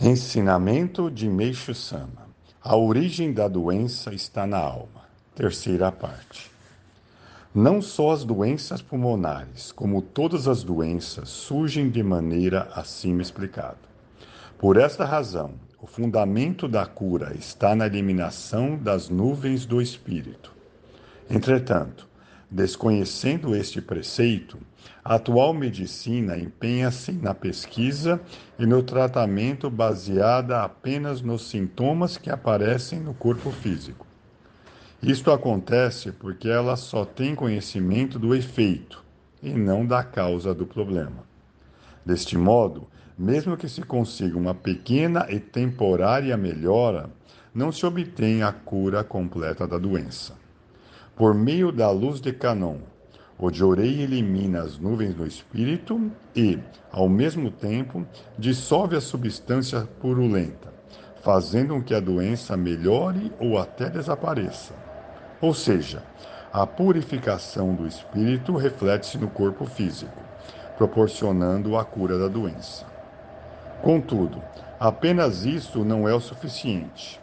Ensinamento de Meixo Sama. A origem da doença está na alma. Terceira parte. Não só as doenças pulmonares, como todas as doenças, surgem de maneira acima explicada. Por esta razão, o fundamento da cura está na eliminação das nuvens do espírito. Entretanto, Desconhecendo este preceito, a atual medicina empenha-se na pesquisa e no tratamento baseada apenas nos sintomas que aparecem no corpo físico. Isto acontece porque ela só tem conhecimento do efeito e não da causa do problema. Deste modo, mesmo que se consiga uma pequena e temporária melhora, não se obtém a cura completa da doença. Por meio da luz de Canon, o Jorei elimina as nuvens do espírito e, ao mesmo tempo, dissolve a substância purulenta, fazendo com que a doença melhore ou até desapareça. Ou seja, a purificação do espírito reflete-se no corpo físico, proporcionando a cura da doença. Contudo, apenas isso não é o suficiente.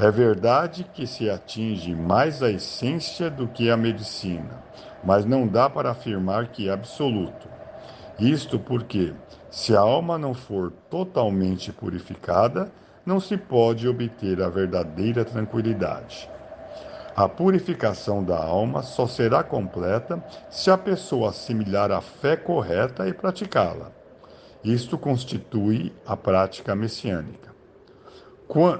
É verdade que se atinge mais a essência do que a medicina, mas não dá para afirmar que é absoluto. Isto porque, se a alma não for totalmente purificada, não se pode obter a verdadeira tranquilidade. A purificação da alma só será completa se a pessoa assimilar a fé correta e praticá-la. Isto constitui a prática messiânica.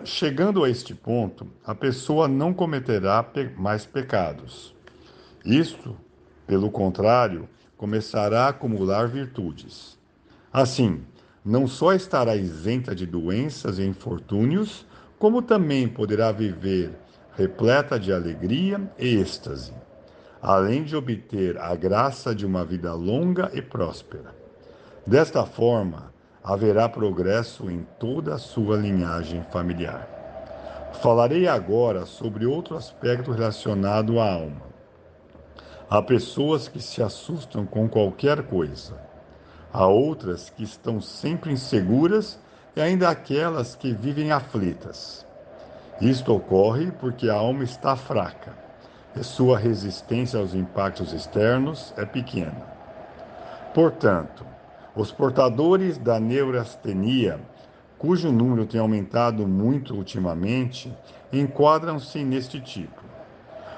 Chegando a este ponto, a pessoa não cometerá mais pecados. Isto, pelo contrário, começará a acumular virtudes. Assim, não só estará isenta de doenças e infortúnios, como também poderá viver repleta de alegria e êxtase, além de obter a graça de uma vida longa e próspera. Desta forma, haverá progresso em toda a sua linhagem familiar. Falarei agora sobre outro aspecto relacionado à alma. Há pessoas que se assustam com qualquer coisa. Há outras que estão sempre inseguras e ainda aquelas que vivem aflitas. Isto ocorre porque a alma está fraca e sua resistência aos impactos externos é pequena. Portanto, os portadores da neurastenia, cujo número tem aumentado muito ultimamente, enquadram-se neste tipo.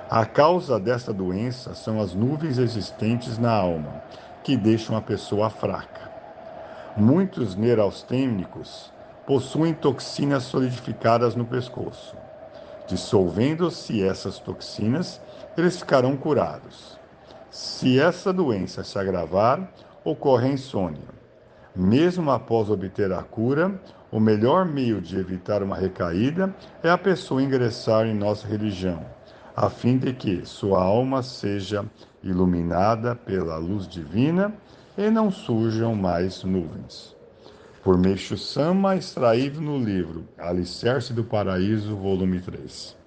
A causa desta doença são as nuvens existentes na alma, que deixam a pessoa fraca. Muitos neurastênicos possuem toxinas solidificadas no pescoço. Dissolvendo-se essas toxinas, eles ficarão curados. Se essa doença se agravar, ocorre a insônia. Mesmo após obter a cura, o melhor meio de evitar uma recaída é a pessoa ingressar em nossa religião, a fim de que sua alma seja iluminada pela luz divina e não surjam mais nuvens. Por Meixo Sama, extraído no livro Alicerce do Paraíso, volume 3.